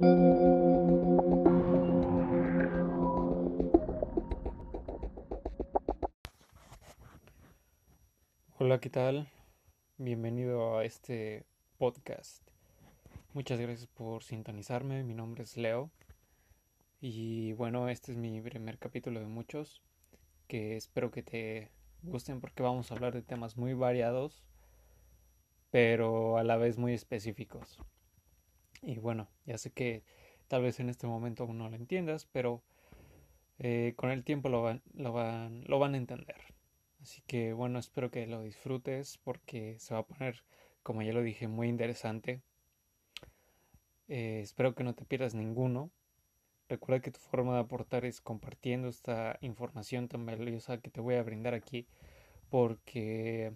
Hola, ¿qué tal? Bienvenido a este podcast. Muchas gracias por sintonizarme. Mi nombre es Leo. Y bueno, este es mi primer capítulo de muchos que espero que te gusten porque vamos a hablar de temas muy variados, pero a la vez muy específicos. Y bueno, ya sé que tal vez en este momento aún no lo entiendas, pero eh, con el tiempo lo van, lo, van, lo van a entender. Así que bueno, espero que lo disfrutes porque se va a poner, como ya lo dije, muy interesante. Eh, espero que no te pierdas ninguno. Recuerda que tu forma de aportar es compartiendo esta información tan valiosa que te voy a brindar aquí porque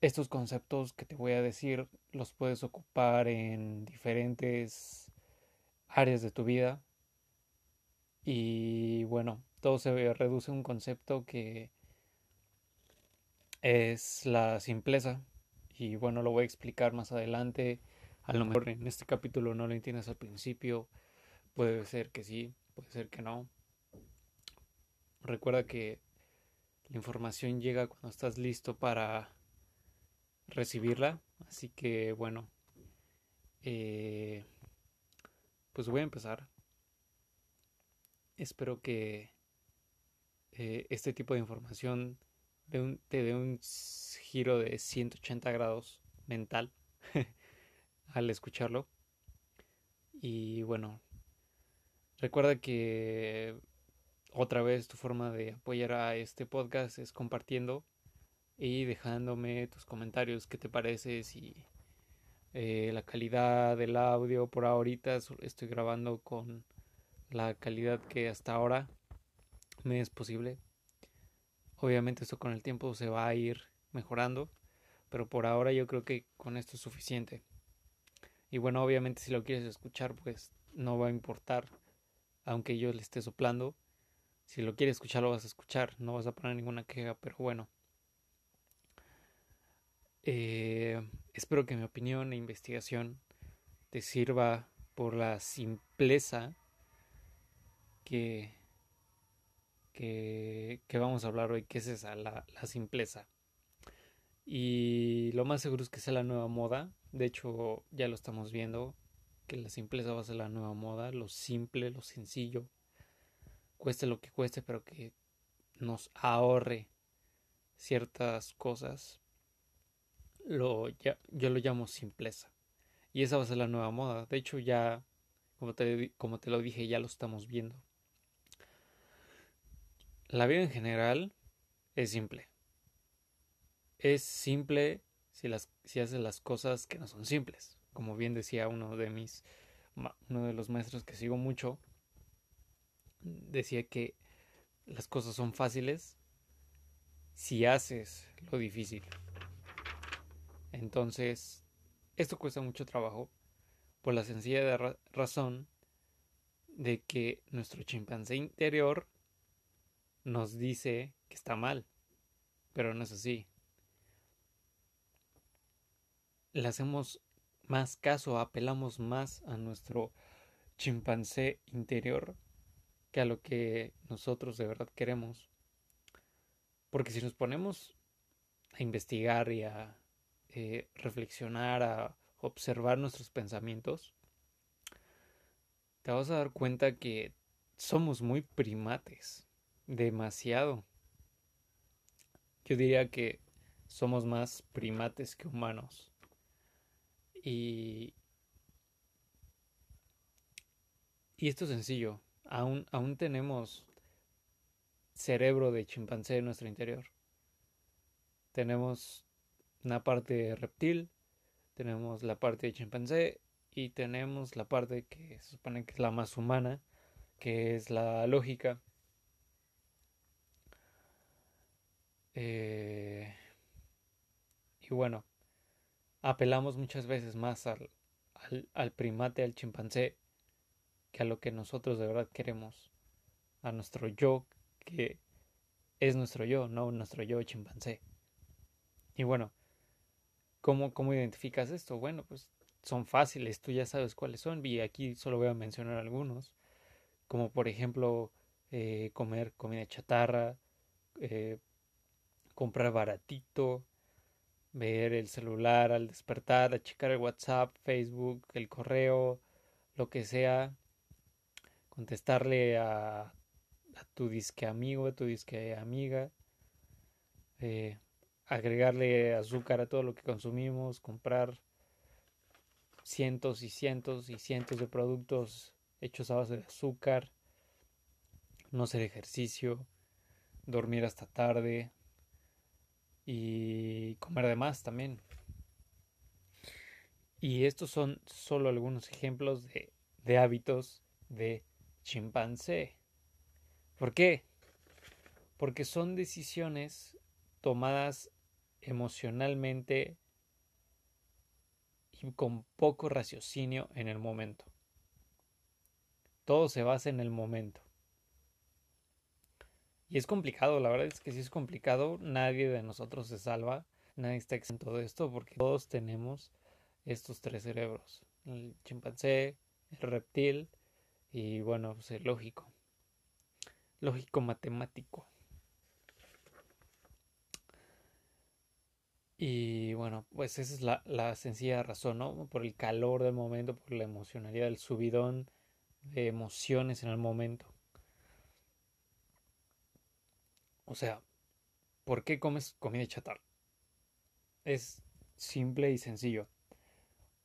estos conceptos que te voy a decir los puedes ocupar en diferentes áreas de tu vida y bueno, todo se reduce a un concepto que es la simpleza. Y bueno, lo voy a explicar más adelante. A lo mejor en este capítulo no lo entiendes al principio. Puede ser que sí, puede ser que no. Recuerda que la información llega cuando estás listo para recibirla. Así que bueno, eh, pues voy a empezar. Espero que eh, este tipo de información te dé un giro de 180 grados mental al escucharlo. Y bueno, recuerda que otra vez tu forma de apoyar a este podcast es compartiendo y dejándome tus comentarios, qué te parece, si eh, la calidad del audio por ahorita estoy grabando con la calidad que hasta ahora me es posible. Obviamente esto con el tiempo se va a ir mejorando, pero por ahora yo creo que con esto es suficiente. Y bueno, obviamente si lo quieres escuchar, pues no va a importar, aunque yo le esté soplando. Si lo quieres escuchar, lo vas a escuchar, no vas a poner ninguna queja, pero bueno. Eh, espero que mi opinión e investigación te sirva por la simpleza que que, vamos a hablar hoy, que es esa, la, la simpleza. Y lo más seguro es que sea la nueva moda. De hecho, ya lo estamos viendo, que la simpleza va a ser la nueva moda, lo simple, lo sencillo, cueste lo que cueste, pero que nos ahorre ciertas cosas. Lo, ya, yo lo llamo simpleza. Y esa va a ser la nueva moda. De hecho, ya, como te, como te lo dije, ya lo estamos viendo. La vida en general es simple. Es simple si, las, si haces las cosas que no son simples. Como bien decía uno de mis, uno de los maestros que sigo mucho, decía que las cosas son fáciles si haces lo difícil. Entonces, esto cuesta mucho trabajo por la sencilla razón de que nuestro chimpancé interior nos dice que está mal, pero no es así. Le hacemos más caso, apelamos más a nuestro chimpancé interior que a lo que nosotros de verdad queremos. Porque si nos ponemos a investigar y a eh, reflexionar, a observar nuestros pensamientos, te vas a dar cuenta que somos muy primates demasiado. Yo diría que somos más primates que humanos. Y, y esto es sencillo. Aún, aún tenemos cerebro de chimpancé en nuestro interior. Tenemos una parte reptil, tenemos la parte de chimpancé y tenemos la parte que se supone que es la más humana, que es la lógica. Eh, y bueno, apelamos muchas veces más al, al, primate, al chimpancé, que a lo que nosotros de verdad queremos, a nuestro yo, que es nuestro yo, no nuestro yo chimpancé. Y bueno, ¿cómo, cómo identificas esto? Bueno, pues son fáciles, tú ya sabes cuáles son y aquí solo voy a mencionar algunos, como por ejemplo eh, comer comida chatarra, eh, comprar baratito, ver el celular al despertar, checar el WhatsApp, Facebook, el correo, lo que sea, contestarle a, a tu disque amigo, a tu disque amiga, eh, agregarle azúcar a todo lo que consumimos, comprar cientos y cientos y cientos de productos hechos a base de azúcar, no hacer ejercicio, dormir hasta tarde y comer de más también. Y estos son solo algunos ejemplos de, de hábitos de chimpancé. ¿Por qué? Porque son decisiones tomadas emocionalmente y con poco raciocinio en el momento. Todo se basa en el momento. Y es complicado, la verdad es que sí es complicado, nadie de nosotros se salva, nadie está exento de esto porque todos tenemos estos tres cerebros, el chimpancé, el reptil y bueno, pues el lógico, lógico matemático. Y bueno, pues esa es la, la, sencilla razón, ¿no? Por el calor del momento, por la emocionalidad, el subidón de emociones en el momento. O sea, ¿por qué comes comida chatarra? Es simple y sencillo.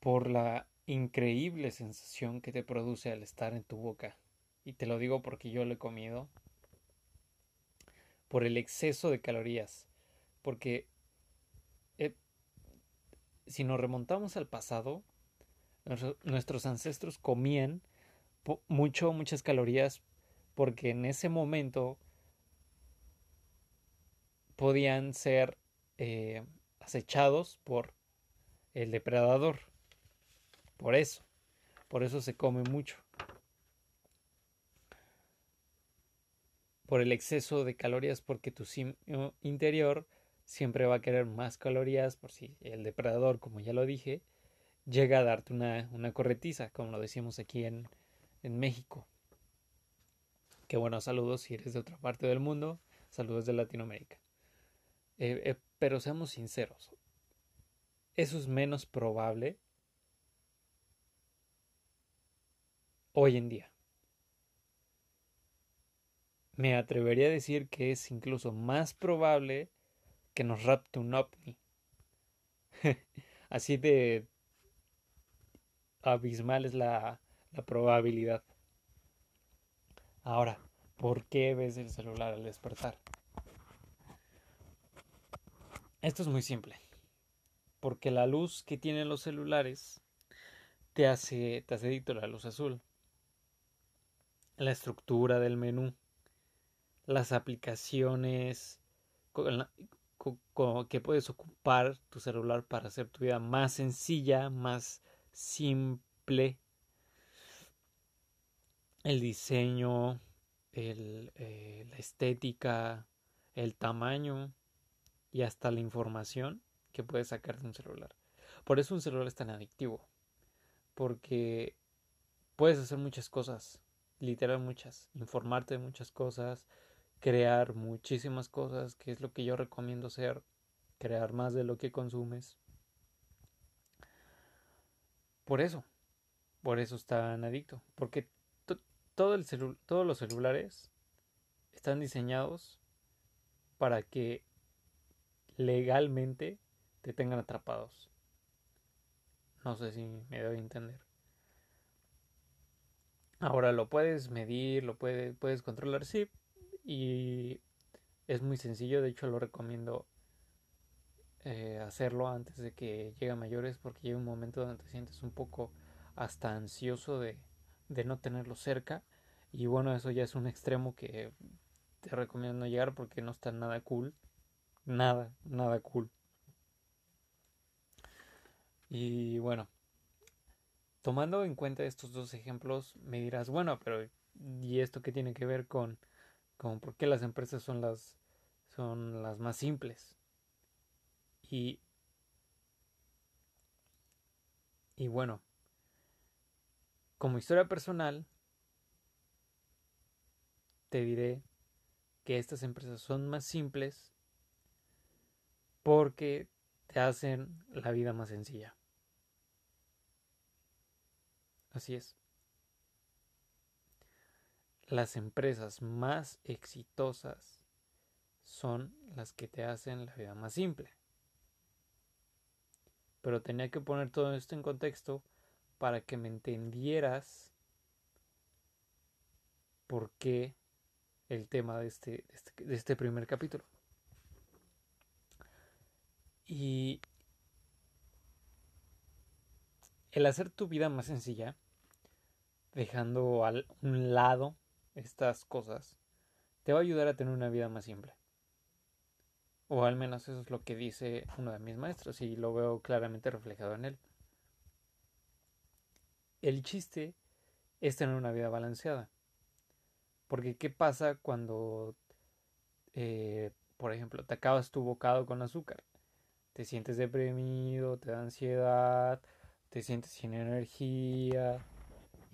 Por la increíble sensación que te produce al estar en tu boca. Y te lo digo porque yo lo he comido. Por el exceso de calorías. Porque si nos remontamos al pasado, nuestros ancestros comían mucho, muchas calorías porque en ese momento podían ser eh, acechados por el depredador. Por eso, por eso se come mucho. Por el exceso de calorías, porque tu interior siempre va a querer más calorías, por si el depredador, como ya lo dije, llega a darte una, una corretiza, como lo decimos aquí en, en México. Que bueno, saludos si eres de otra parte del mundo, saludos de Latinoamérica. Eh, eh, pero seamos sinceros, eso es menos probable hoy en día. Me atrevería a decir que es incluso más probable que nos rapte un ovni. Así de abismal es la, la probabilidad. Ahora, ¿por qué ves el celular al despertar? Esto es muy simple. Porque la luz que tienen los celulares te hace, te hace la luz azul. La estructura del menú. Las aplicaciones que puedes ocupar tu celular para hacer tu vida más sencilla, más simple. El diseño, el, eh, la estética, el tamaño y hasta la información que puedes sacar de un celular. Por eso un celular es tan adictivo. Porque puedes hacer muchas cosas, literal muchas, informarte de muchas cosas, crear muchísimas cosas, que es lo que yo recomiendo hacer, crear más de lo que consumes. Por eso, por eso es tan adicto, porque todo el todos los celulares están diseñados para que legalmente te tengan atrapados. No sé si me doy a entender. Ahora lo puedes medir, lo puedes, puedes controlar, sí. Y es muy sencillo, de hecho lo recomiendo eh, hacerlo antes de que llegue a mayores porque llega un momento donde te sientes un poco hasta ansioso de, de no tenerlo cerca. Y bueno, eso ya es un extremo que te recomiendo no llegar porque no está nada cool nada, nada cool. Y bueno, tomando en cuenta estos dos ejemplos, me dirás, bueno, pero ¿y esto qué tiene que ver con, con por qué las empresas son las, son las más simples? Y Y bueno, como historia personal, te diré que estas empresas son más simples porque te hacen la vida más sencilla. Así es. Las empresas más exitosas son las que te hacen la vida más simple. Pero tenía que poner todo esto en contexto para que me entendieras por qué el tema de este, de este, este primer capítulo. Y el hacer tu vida más sencilla, dejando a un lado estas cosas, te va a ayudar a tener una vida más simple. O al menos eso es lo que dice uno de mis maestros y lo veo claramente reflejado en él. El chiste es tener una vida balanceada. Porque ¿qué pasa cuando, eh, por ejemplo, te acabas tu bocado con azúcar? te sientes deprimido, te da ansiedad, te sientes sin energía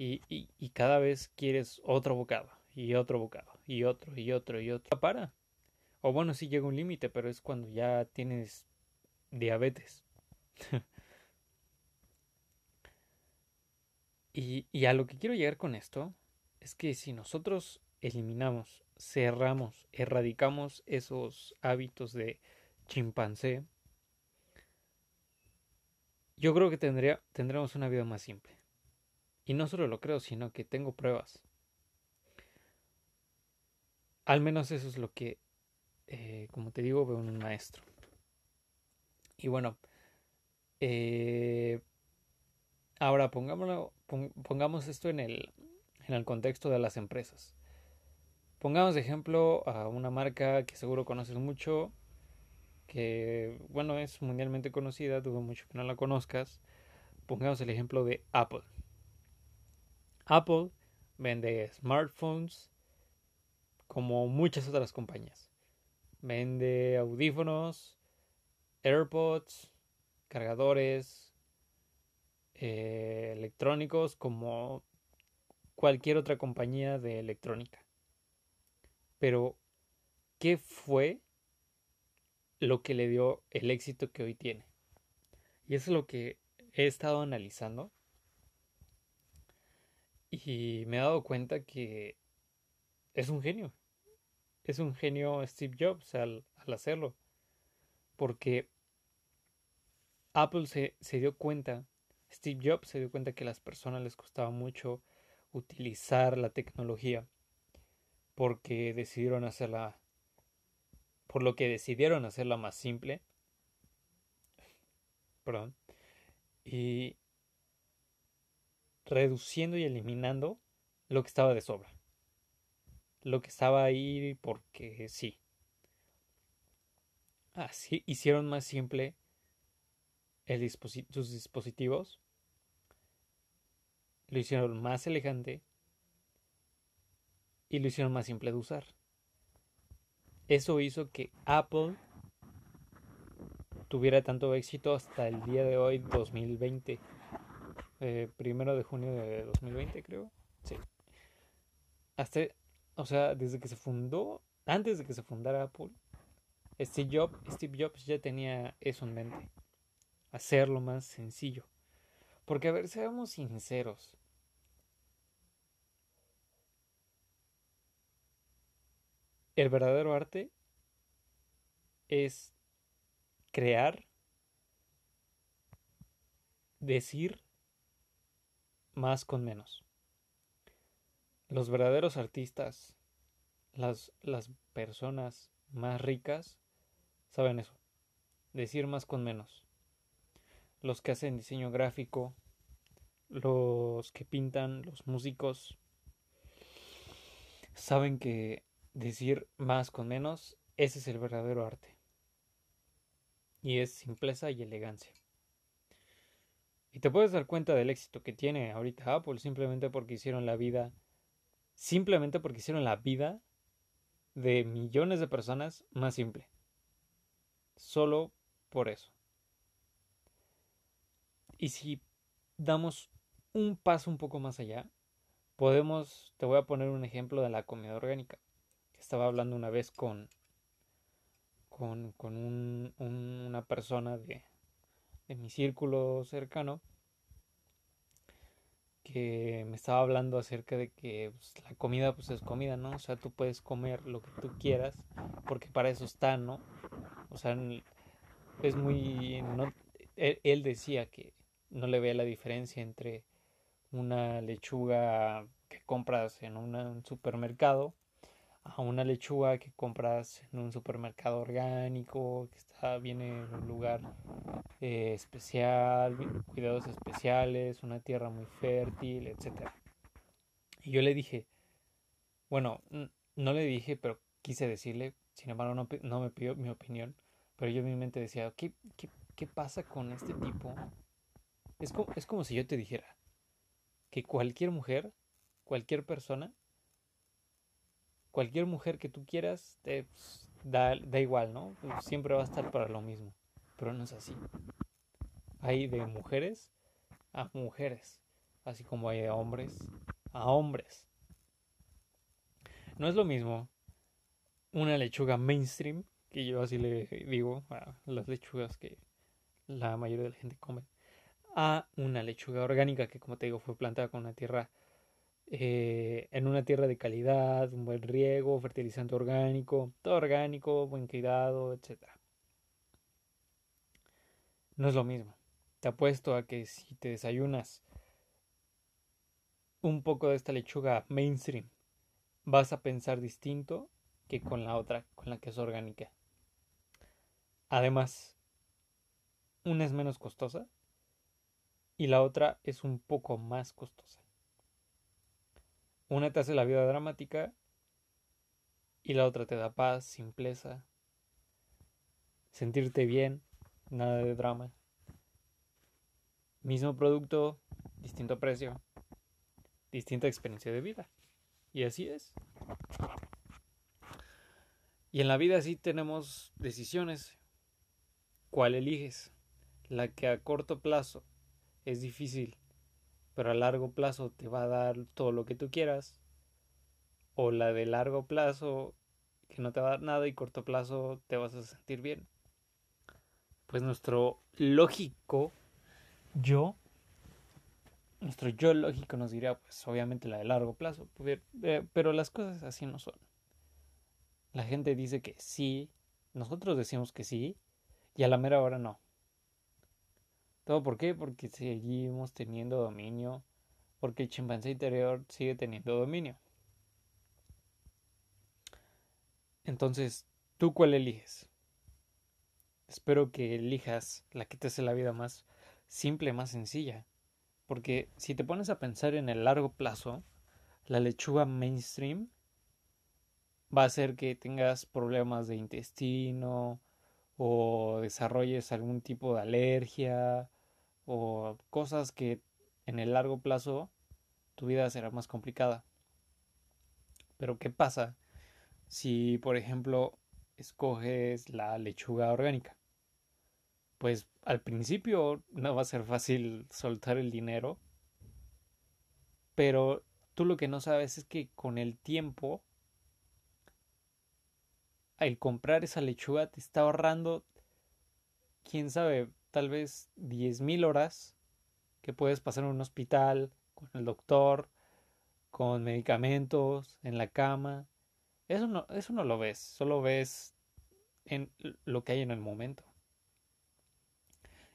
y, cada vez quieres otro bocado y otro bocado y otro y otro y otro. Para. O bueno, sí llega un límite, pero es cuando ya tienes diabetes. y, y a lo que quiero llegar con esto es que si nosotros eliminamos, cerramos, erradicamos esos hábitos de chimpancé, yo creo que tendría, tendremos una vida más simple. Y no solo lo creo, sino que tengo pruebas. Al menos eso es lo que, eh, como te digo, veo en un maestro. Y bueno, eh, ahora pongámoslo, pongamos esto en el, en el contexto de las empresas. Pongamos de ejemplo a una marca que seguro conoces mucho, que, bueno, es mundialmente conocida, dudo mucho que no la conozcas. Pongamos el ejemplo de Apple. Apple vende smartphones como muchas otras compañías. Vende audífonos, AirPods, cargadores, eh, electrónicos como cualquier otra compañía de electrónica. Pero, ¿qué fue lo que le dio el éxito que hoy tiene. Y eso es lo que he estado analizando. Y me he dado cuenta que es un genio. Es un genio Steve Jobs al, hacerlo. Porque Apple se, se dio cuenta, Steve Jobs se dio cuenta que a las personas les costaba mucho utilizar la tecnología porque decidieron hacerla por lo que decidieron hacerla más simple. Perdón. Y reduciendo y eliminando lo que estaba de sobra. Lo que estaba ahí porque sí. Así hicieron más simple el sus dispositivos. Lo hicieron más elegante. Y lo hicieron más simple de usar. Eso hizo que Apple tuviera tanto éxito hasta el día de hoy, 2020. Eh, primero de junio de 2020, creo. Sí. Hasta, o sea, desde que se fundó, antes de que se fundara Apple, Steve Jobs, Steve Jobs ya tenía eso en mente. Hacerlo más sencillo. Porque, a ver, seamos sinceros. El verdadero arte es crear, decir más con menos. Los verdaderos artistas, las, las personas más ricas, saben eso, decir más con menos. Los que hacen diseño gráfico, los que pintan, los músicos, saben que decir más con menos, ese es el verdadero arte. Y es simpleza y elegancia. Y te puedes dar cuenta del éxito que tiene ahorita Apple simplemente porque hicieron la vida, simplemente porque hicieron la vida de millones de personas más simple. Solo por eso. Y si damos un paso un poco más allá, podemos, te voy a poner un ejemplo de la comida orgánica. Estaba hablando una vez con, con, con un, una persona de, de mi círculo cercano que me estaba hablando acerca de que pues, la comida pues es comida, ¿no? O sea, tú puedes comer lo que tú quieras porque para eso está, ¿no? O sea, es muy... No, él, decía que no le veía la diferencia entre una lechuga que compras en un supermercado a una lechuga que compras en un supermercado orgánico, que está, viene en un lugar eh, especial, cuidados especiales, una tierra muy fértil, etc. Y yo le dije, bueno, no le dije, pero quise decirle, sin embargo no, no me pidió mi opinión, pero yo en mi mente decía, ¿qué, qué, qué pasa con este tipo? Es como, es como si yo te dijera que cualquier mujer, cualquier persona, cualquier mujer que tú quieras, te, pues, da, da igual, ¿no? Siempre va a estar para lo mismo. Pero no es así. Hay de mujeres a mujeres, así como hay de hombres a hombres. No es lo mismo una lechuga mainstream, que yo así le digo las lechugas que la mayoría de la gente come, a una lechuga orgánica que como te digo fue plantada con una tierra eh, en una tierra de calidad, un buen riego, fertilizante orgánico, todo orgánico, buen cuidado, etc. No es lo mismo. Te apuesto a que si te desayunas un poco de esta lechuga mainstream, vas a pensar distinto que con la otra, con la que es orgánica. Además, una es menos costosa y la otra es un poco más costosa. Una te hace la vida dramática y la otra te da paz, simpleza, sentirte bien, nada de drama. Mismo producto, distinto precio, distinta experiencia de vida. Y así es. Y en la vida sí tenemos decisiones. ¿Cuál eliges? La que a corto plazo es difícil pero a largo plazo te va a dar todo lo que tú quieras, o la de largo plazo que no te va a dar nada y corto plazo te vas a sentir bien. Pues nuestro lógico yo, nuestro yo lógico nos diría, pues obviamente la de largo plazo, eh, pero las cosas así no son. La gente dice que sí, nosotros decimos que sí, y a la mera hora no. ¿Todo por qué? Porque seguimos teniendo dominio, porque el chimpancé interior sigue teniendo dominio. Entonces, ¿tú cuál eliges? Espero que elijas la que te hace la vida más simple, más sencilla. Porque si te pones a pensar en el largo plazo, la lechuga mainstream va a hacer que tengas problemas de intestino, o desarrolles algún tipo de alergia o cosas que en el largo plazo tu vida será más complicada. Pero ¿qué pasa si, por ejemplo, escoges la lechuga orgánica? Pues al principio no va a ser fácil soltar el dinero, pero tú lo que no sabes es que con el tiempo el comprar esa lechuga te está ahorrando, quién sabe, tal vez 10.000 horas que puedes pasar en un hospital, con el doctor, con medicamentos, en la cama. Eso no, eso no lo ves, solo ves en lo que hay en el momento.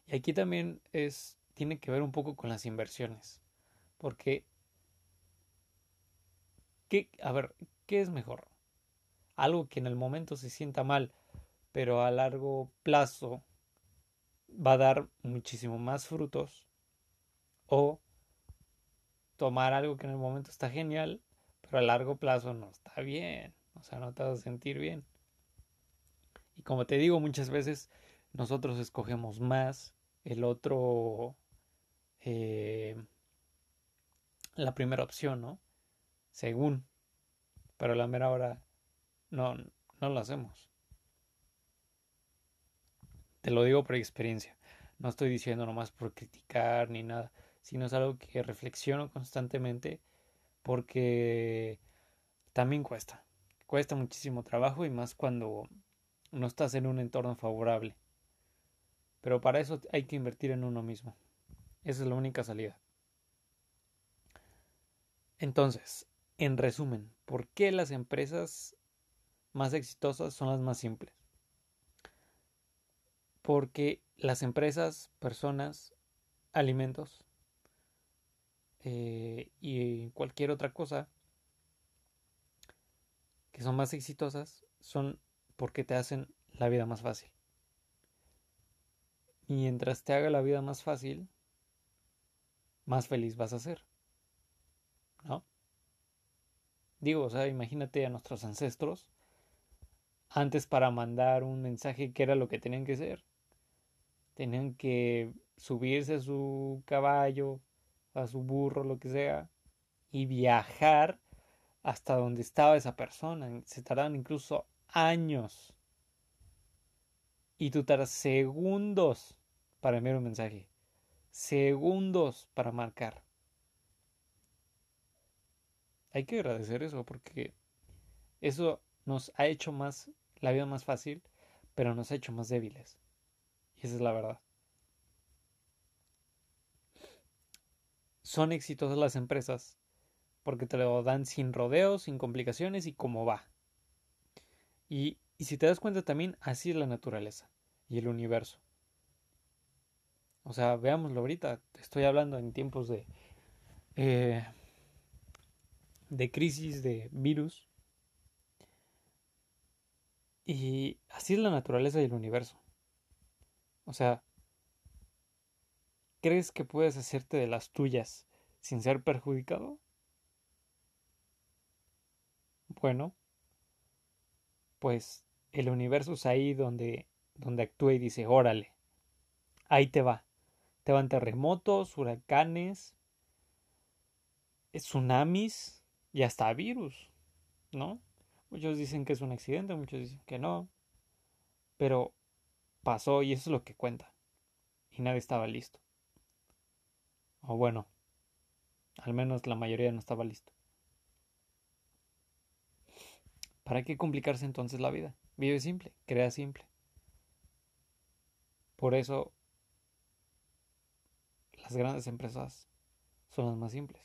Y aquí también es, tiene que ver un poco con las inversiones. Porque, ¿qué, a ver, ¿qué es mejor? algo que en el momento se sienta mal, pero a largo plazo va a dar muchísimo más frutos, o tomar algo que en el momento está genial, pero a largo plazo no está bien, o sea, no te vas a sentir bien. Y como te digo muchas veces, nosotros escogemos más el otro, eh, la primera opción, ¿no? Según, pero a la mera hora no, no lo hacemos. Te lo digo por experiencia. No estoy diciendo nomás por criticar ni nada, sino es algo que reflexiono constantemente porque también cuesta. Cuesta muchísimo trabajo y más cuando no estás en un entorno favorable. Pero para eso hay que invertir en uno mismo. Esa es la única salida. Entonces, en resumen, ¿por qué las empresas más exitosas son las más simples? Porque las empresas, personas, alimentos eh, y cualquier otra cosa que son más exitosas son porque te hacen la vida más fácil. Y mientras te haga la vida más fácil, más feliz vas a ser. ¿No? Digo, o sea, imagínate a nuestros ancestros antes para mandar un mensaje que era lo que tenían que hacer. Tenían que subirse a su caballo, a su burro, lo que sea, y viajar hasta donde estaba esa persona. Se tardaban incluso años. Y tú tardas segundos para enviar un mensaje. Segundos para marcar. Hay que agradecer eso porque eso nos ha hecho más la vida más fácil, pero nos ha hecho más débiles. Y esa es la verdad. Son exitosas las empresas porque te lo dan sin rodeos, sin complicaciones y como va. Y, si te das cuenta también, así es la naturaleza y el universo. O sea, veámoslo ahorita, estoy hablando en tiempos de, eh, de crisis, de virus. Y así es la naturaleza y el universo. O sea, ¿crees que puedes hacerte de las tuyas sin ser perjudicado? Bueno, pues el universo es ahí donde, donde actúa y dice, órale, ahí te va. Te van terremotos, huracanes, tsunamis y hasta virus, ¿no? Muchos dicen que es un accidente, muchos dicen que no, pero pasó y eso es lo que cuenta. Y nadie estaba listo. O bueno, al menos la mayoría no estaba listo. ¿Para qué complicarse entonces la vida? Vive simple, crea simple. Por eso las grandes empresas son las más simples.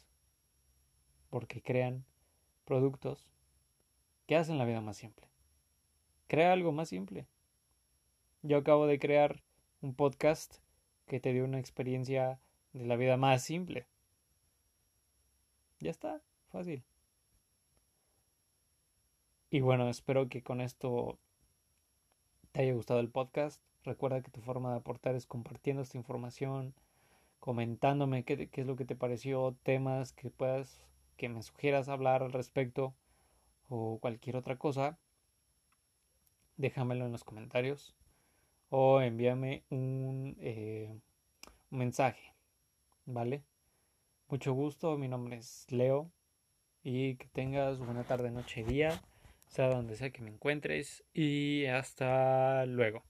Porque crean productos que hacen la vida más simple. Crea algo más simple. Yo acabo de crear un podcast que te dio una experiencia de la vida más simple. Ya está, fácil. Y bueno, espero que con esto te haya gustado el podcast. Recuerda que tu forma de aportar es compartiendo esta información, comentándome qué, qué, es lo que te pareció, temas que puedas, que me sugieras hablar al respecto o cualquier otra cosa. Déjamelo en los comentarios o envíame un, eh, un mensaje, ¿vale? Mucho gusto, mi nombre es Leo y que tengas buena tarde, noche, día sea donde sea que me encuentres y hasta luego.